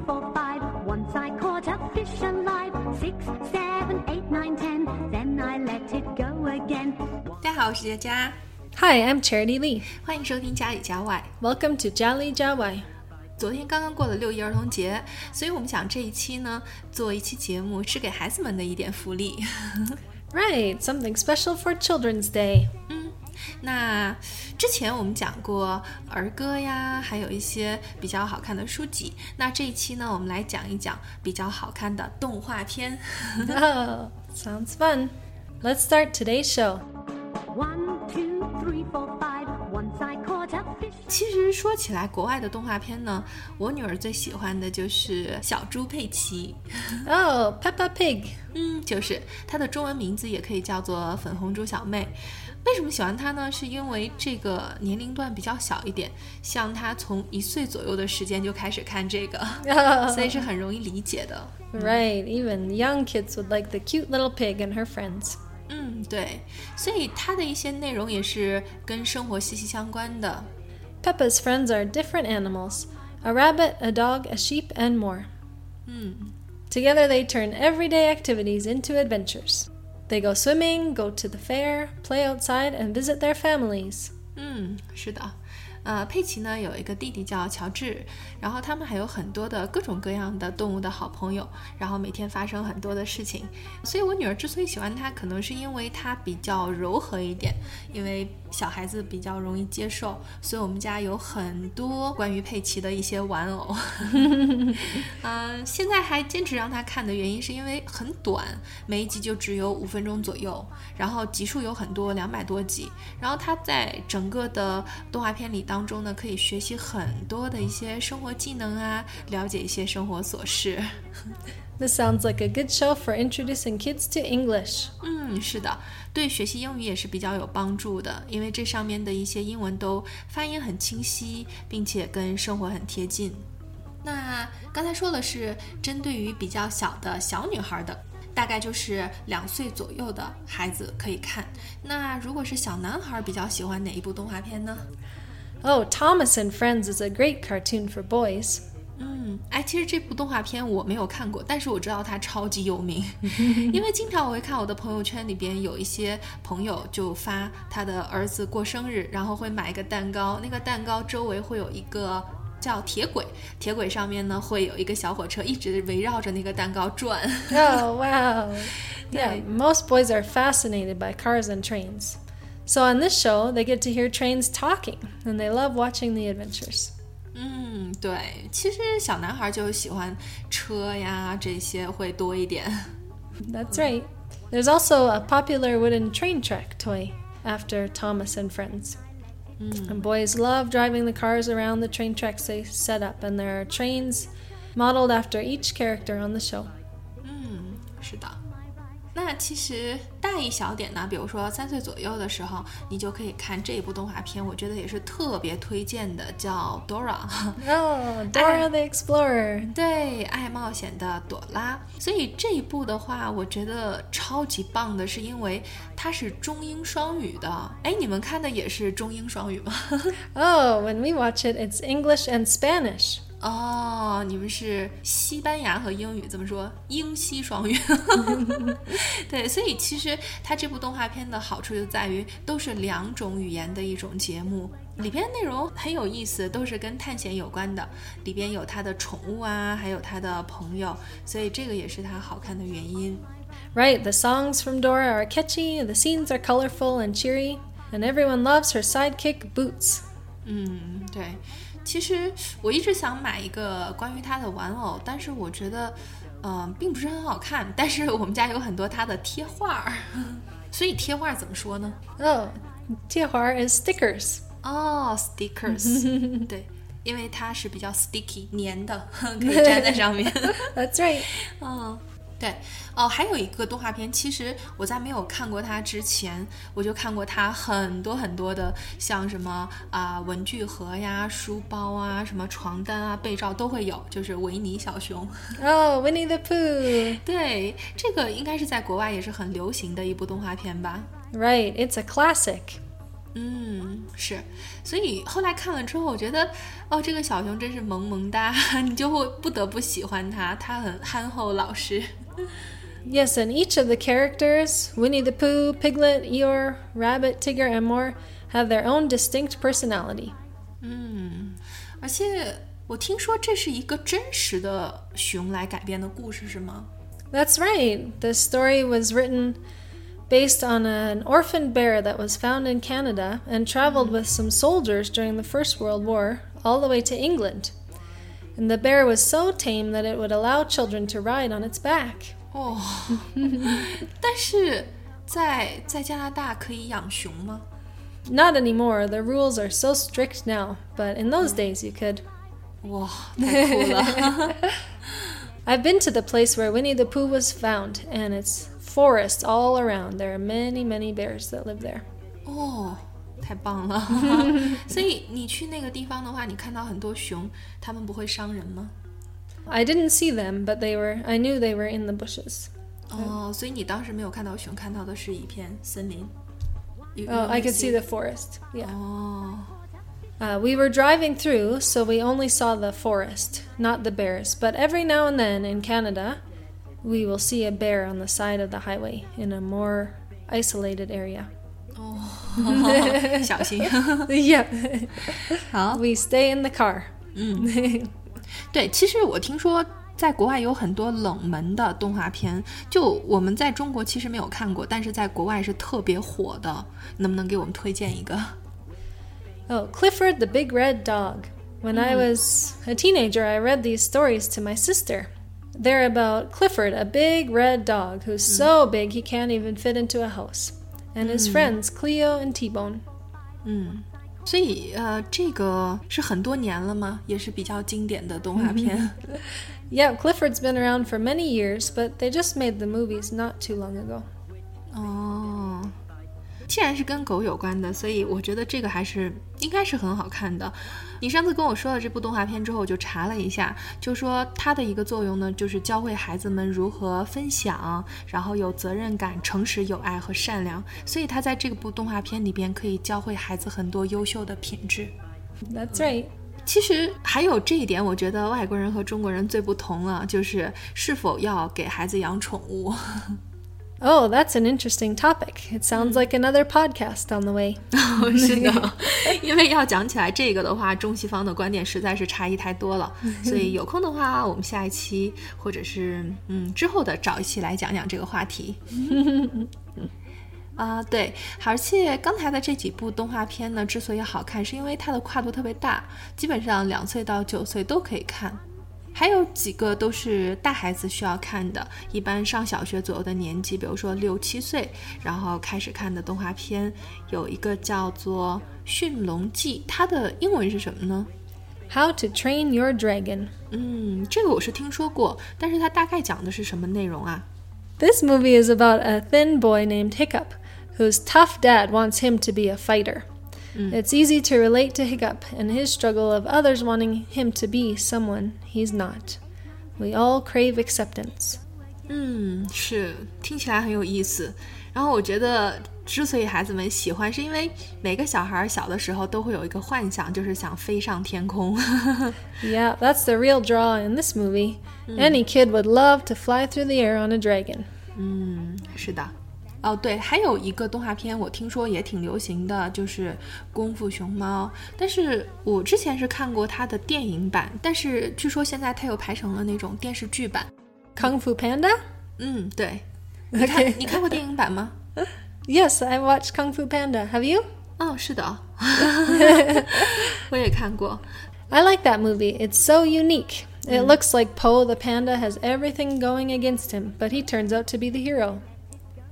four, five. Once I caught a fish alive. Six, seven, eight, nine, ten. Then I let it go again. 大家好，我是佳佳， Hi, I'm Charity Lee. 欢迎收听家里家外。 Welcome to Jolly Jawai. 昨天刚刚过了六一儿童节，所以我们想这一期呢，做一期节目是给孩子们的一点福利。 Right, something special for Children's Day. 那之前我们讲过儿歌呀，还有一些比较好看的书籍。那这一期呢，我们来讲一讲比较好看的动画片。Oh, sounds fun. Let's start today's show. One, two, three, four, five. Once I caught a fish. 其实说起来，国外的动画片呢，我女儿最喜欢的就是小猪佩奇。Oh, Peppa Pig. 嗯，就是它的中文名字也可以叫做粉红猪小妹。为什么喜欢它呢？是因为这个年龄段比较小一点，像她从一岁左右的时间就开始看这个，所以是很容易理解的。 Right, even young kids would like the cute little pig and her friends. 嗯，对，所以它的一些内容也是跟生活息息相关的。 Peppa's friends are different animals a rabbit, a dog, a sheep, and more. Together, they turn everyday activities into adventures. They go swimming, go to the fair, play outside, and visit their families. 嗯，是的， 呃，佩奇呢有一个弟弟叫乔治，然后他们还有很多的各种各样的动物的好朋友，然后每天发生很多的事情。所以我女儿之所以喜欢它，可能是因为它比较柔和一点，因为小孩子比较容易接受，所以我们家有很多关于佩奇的一些玩偶。嗯、现在还坚持让她看的原因是因为很短，每一集就只有五分钟左右，然后集数有很多，两百多集，然后它在整个的动画片里当中呢，可以学习很多的一些生活技能啊，了解一些生活琐事。This sounds like a good show for introducing kids to English. 嗯，是的，对学习英语也是比较有帮助的，因为这上面的一些英文都发音很清晰，并且跟生活很贴近。那刚才说的是针对于比较小的小女孩的，大概就是两岁左右的孩子可以看。那如果是小男孩，比较喜欢哪一部动画片呢？Oh, Thomas and Friends is a great cartoon for boys. 嗯，哎，其实这部动画片我没有看过，但是我知道它超级有名，因为经常我会看我的朋友圈里边有一些朋友就发他的儿子过生日，然后会买一个蛋糕，那个蛋糕周围会有一个叫铁轨，铁轨上面呢会有一个小火车一直围绕着那个蛋糕转。 Oh, wow. Yeah, Right. most boys are fascinated by cars and trains. So on this show, they get to hear trains talking, and they love watching the adventures. 嗯，对，其实小男孩就喜欢车呀这些会多一点。 That's right. There's also a popular wooden train track toy after Thomas and Friends. And boys love driving the cars around the train tracks they set up, and there are trains modeled after each character on the show. 嗯，是的。 那其实大一小点呢，比如说三岁左右的时候，你就可以看这一部动画片，我觉得也是特别推荐的，叫 Dora，Oh, Dora the Explorer. 对，爱冒险的朵拉。所以这一部的话，我觉得超级棒的，是因为它是中英双语的。哎，你们看的也是中英双语吗？Oh, when we watch it, it's English and Spanish. 哦，你们是西班牙和英语怎么说？英西双语。对，所以其实它这部动画片的好处就在于都是两种语言的一种节目，里边内容很有意思，都是跟探险有关的。里边有它的宠物啊，还有它的朋友，所以这个也是它好看的原因。Right, the songs from Dora are catchy, the scenes are colorful and cheery, and everyone loves her sidekick, Boots. 嗯，对。其实我一直想买一个关于它的玩偶，但是我觉得，嗯、并不是很好看。但是我们家有很多它的贴画儿，所以贴画怎么说呢？Oh, Tiahar is stickers. 哦，stickers，对，因为它是比较 sticky 粘的，可以粘在上面。That's right. 嗯，对，哦，还有一个动画片，其实我在没有看过它之前，我就看过它很多很多的，像什么啊、文具盒呀、书包啊、什么床单啊、被罩都会有，就是维尼小熊。Oh, Winnie the Pooh. 对，这个应该是在国外也是很流行的一部动画片吧？Right, it's a classic. 嗯，是，所以后来看了之后，我觉得，哦，这个小熊真是萌萌哒，你就会不得不喜欢它，它很憨厚老实。 Yes, and each of the characters Winnie the Pooh, Piglet, Eeyore, Rabbit, Tigger, and more have their own distinct personality. 而且我听说这是一个真实的熊来改编的故事，是吗？ That's right. The story was written based on an orphaned bear that was found in Canada and traveled with some soldiers during the First World War all the way to England. And the bear was so tame that it would allow children to ride on its back. 哦，但是在在加拿大可以养熊吗？ Not anymore. The rules are so strict now, but in those days you could. 哇，太酷了！ I've been to the place where Winnie the Pooh was found, and it's forest all around. There are many, many bears that live there. 哦，太棒了！所以你去那个地方的话，你看到很多熊，它们不会伤人吗？ I didn't see them, but they were I knew they were in the bushes. 哦，所以你当时没有看到熊，看到的是一片森林。You- you Oh, I only could see see- the forest. Yeah. 哦， Uh, we were driving through, so we only saw the forest, not the bears. But every now and then in Canada, we will see a bear on the side of the highway in a more isolated area. 小心。 yeah. 好， we stay in the car. 对，其实我听说在国外有很多冷门的动画片，就我们在中国其实没有看过，但是在国外是特别火的。能不能给我们推荐一个？ Oh, Clifford the Big Red Dog. When I was a teenager, I read these stories to my sister. They're about Clifford, a big red dog who's so big he can't even fit into a house, and his friends Cleo and T Bone. 所以呃，这个是很多年了吗？也是比较经典的动画片。 Yeah, Clifford's been around for many years, but they just made the movies not too long ago. 哦，既然是跟狗有关的，所以我觉得这个还是应该是很好看的。你上次跟我说了这部动画片之后，我就查了一下，就说它的一个作用呢，就是教会孩子们如何分享，然后有责任感、诚实、有爱和善良。所以它在这部动画片里边可以教会孩子很多优秀的品质。That's right. 其实还有这一点，我觉得外国人和中国人最不同了，就是是否要给孩子养宠物。Oh, that's an interesting topic. It sounds like another podcast on the way. 是的，因为要讲起来这个的话，中西方的观点实在是差异太多了，所以有空的话，我们下一期或者是嗯之后的找一期来讲讲这个话题。啊、对，而且刚才的这几部动画片呢，之所以好看，是因为它的跨度特别大，基本上两岁到九岁都可以看。还有几个都是大孩子需要看的，一般上小学左右的年纪，比如说六七岁，然后开始看的动画片，有一个叫做《驯龙记》，它的英文是什么呢？How to Train Your Dragon. 嗯，这个我是听说过，但是它大概讲的是什么内容啊？This movie is about a thin boy named Hiccup, whose tough dad wants him to be a fighter. It's easy to relate to Hiccup and his struggle of others wanting him to be someone he's not. We all crave acceptance. 嗯，是，听起来很有意思。然后我觉得，之所以孩子们喜欢，是因为每个小孩小的时候都会有一个幻想，就是想飞上天空。 Yeah, that's the real draw in this movie. Any kid would love to fly through the air on a dragon. 嗯，是的。 哦，对，还有一个动画片，我听说也挺流行的，就是《功夫熊猫》。但是我之前是看过它的电影版，但是据说现在它又拍成了那种电视剧版。 Kung Fu Panda? 嗯，对。你看 Okay. 你看过电影版吗？ Yes, I watched Kung Fu Panda. Have you? 哦，是的，我也看过。 I like that movie. It's so unique. It looks like Poe the panda has everything going against him, but he turns out to be the hero.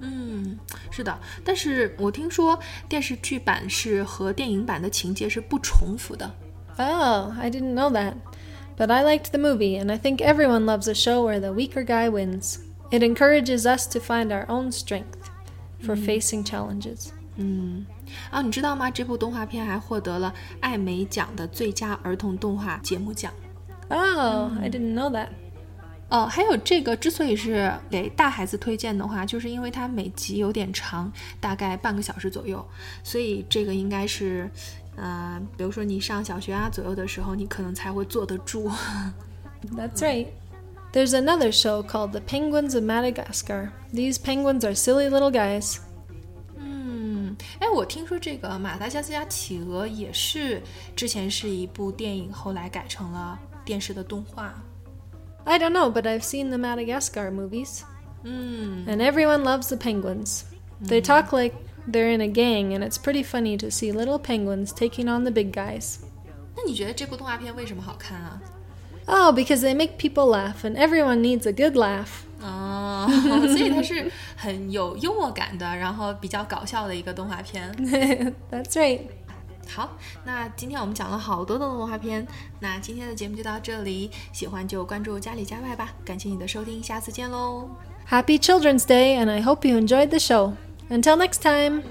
嗯，是的，但是我听说电视剧版是和电影版的情节是不重复的。 Oh, I didn't know that. But I liked the movie, and I think everyone loves a show where the weaker guy wins. It encourages us to find our own strength for facing challenges. 嗯，啊，你知道吗？这部动画片还获得了艾美奖的最佳儿童动画节目奖。 Oh, I didn't know that. 哦，还有这个之所以是给大孩子推荐的话，就是因为它每集有点长，大概半个小时左右，所以这个应该是，呃，比如说你上小学啊左右的时候，你可能才会坐得住。That's right. There's another show called The Penguins of Madagascar. These penguins are silly little guys. 嗯，哎，我听说这个马达加斯加企鹅也是之前是一部电影，后来改成了电视的动画。I don't know, but I've seen the Madagascar movies, 嗯， and everyone loves the penguins. They talk like they're in a gang, and it's pretty funny to see little penguins taking on the big guys. 那你觉得这部动画片为什么好看啊？ Oh, because they make people laugh, and everyone needs a good laugh. 哦，所以它是很有幽默感的，然后比较搞笑的一个动画片。 That's right. 好，那今天我们讲了好多的动画片，那今天的节目就到这里，喜欢就关注家里家外吧，感谢你的收听，下次见喽。 Happy Children's Day, and I hope you enjoyed the show. Until next time.